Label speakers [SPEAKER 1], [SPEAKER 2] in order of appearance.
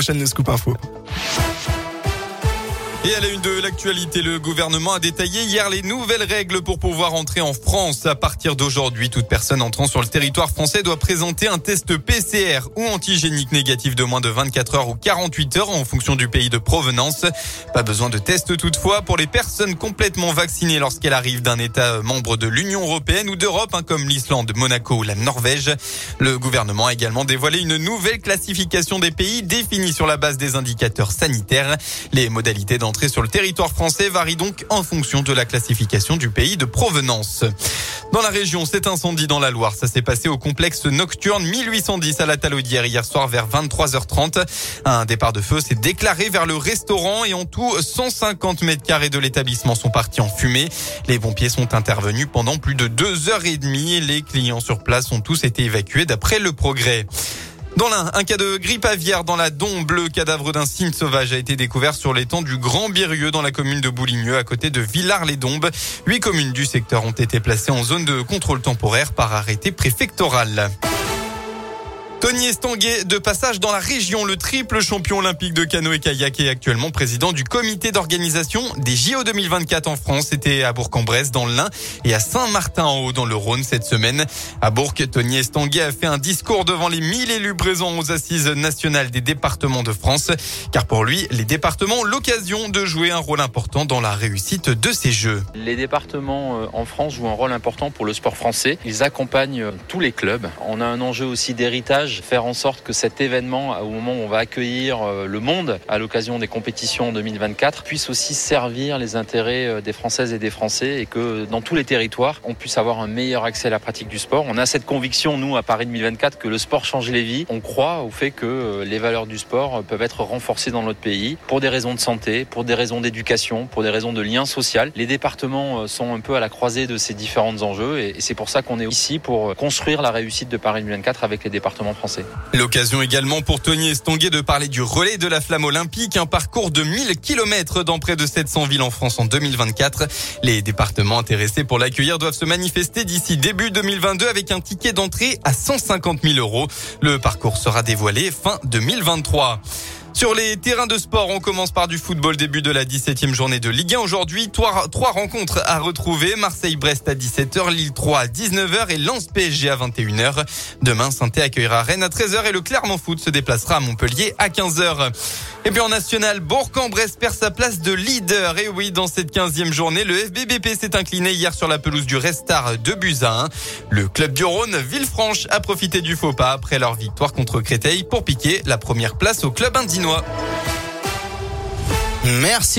[SPEAKER 1] enchaîne le scoop info.
[SPEAKER 2] Et à la une de l'actualité, le gouvernement a détaillé hier les nouvelles règles pour pouvoir entrer en France. À partir d'aujourd'hui, toute personne entrant sur le territoire français doit présenter un test PCR ou antigénique négatif de moins de 24 heures ou 48 heures en fonction du pays de provenance. Pas besoin de test toutefois pour les personnes complètement vaccinées lorsqu'elles arrivent d'un État membre de l'Union européenne ou d'Europe, hein, comme l'Islande, Monaco ou la Norvège. Le gouvernement a également dévoilé une nouvelle classification des pays définie sur la base des indicateurs sanitaires. Les modalités dans L'entrée sur le territoire français varie donc en fonction de la classification du pays de provenance. Dans la région, cet incendie dans la Loire, ça s'est passé au complexe nocturne 1810 à la Talaudière hier soir vers 23h30. Un départ de feu s'est déclaré vers le restaurant et en tout 150 mètres carrés de l'établissement sont partis en fumée. Les pompiers sont intervenus pendant plus de deux heures et demie. Les clients sur place ont tous été évacués d'après le progrès. Dans l'un, un cas de grippe aviaire dans la Dombe. Le cadavre d'un cygne sauvage a été découvert sur l'étang du Grand Birieux dans la commune de Bouligneux à côté de Villars-les-Dombes. Huit communes du secteur ont été placées en zone de contrôle temporaire par arrêté préfectoral. Tony Estanguet, de passage dans la région, le triple champion olympique de canoë-kayak est actuellement président du comité d'organisation des JO 2024 en France. C'était à Bourg-en-Bresse dans l'Ain et à Saint-Martin-en-Haut dans le Rhône cette semaine. À Bourg, Tony Estanguet a fait un discours devant les 1000 élus présents aux assises nationales des départements de France. Car pour lui, les départements ont l'occasion de jouer un rôle important dans la réussite de ces Jeux.
[SPEAKER 3] Les départements euh, en France jouent un rôle important pour le sport français. Ils accompagnent euh, tous les clubs. On a un enjeu aussi d'héritage faire en sorte que cet événement, au moment où on va accueillir euh, le monde à l'occasion des compétitions 2024, puisse aussi servir les intérêts euh, des Françaises et des Français et que dans tous les territoires, on puisse avoir un meilleur accès à la pratique du sport. On a cette conviction, nous, à Paris 2024, que le sport change les vies. On croit au fait que euh, les valeurs du sport peuvent être renforcées dans notre pays pour des raisons de santé, pour des raisons d'éducation, pour des raisons de lien social. Les départements sont un peu à la croisée de ces différents enjeux et c'est pour ça qu'on est ici pour construire la réussite de Paris 2024 avec les départements
[SPEAKER 2] L'occasion également pour Tony Estonguet de parler du relais de la flamme olympique, un parcours de 1000 km dans près de 700 villes en France en 2024. Les départements intéressés pour l'accueillir doivent se manifester d'ici début 2022 avec un ticket d'entrée à 150 000 euros. Le parcours sera dévoilé fin 2023. Sur les terrains de sport, on commence par du football, début de la 17e journée de Ligue 1. Aujourd'hui, trois, rencontres à retrouver. Marseille-Brest à 17h, Lille 3 à 19h et Lens-PSG à 21h. Demain, saint accueillera Rennes à 13h et le Clermont Foot se déplacera à Montpellier à 15h. Et puis en national, Bourg-en-Bresse perd sa place de leader. Et oui, dans cette 15e journée, le FBBP s'est incliné hier sur la pelouse du Restart de Buzyn. Le club du Rhône, Villefranche, a profité du faux pas après leur victoire contre Créteil pour piquer la première place au club
[SPEAKER 1] Merci beaucoup.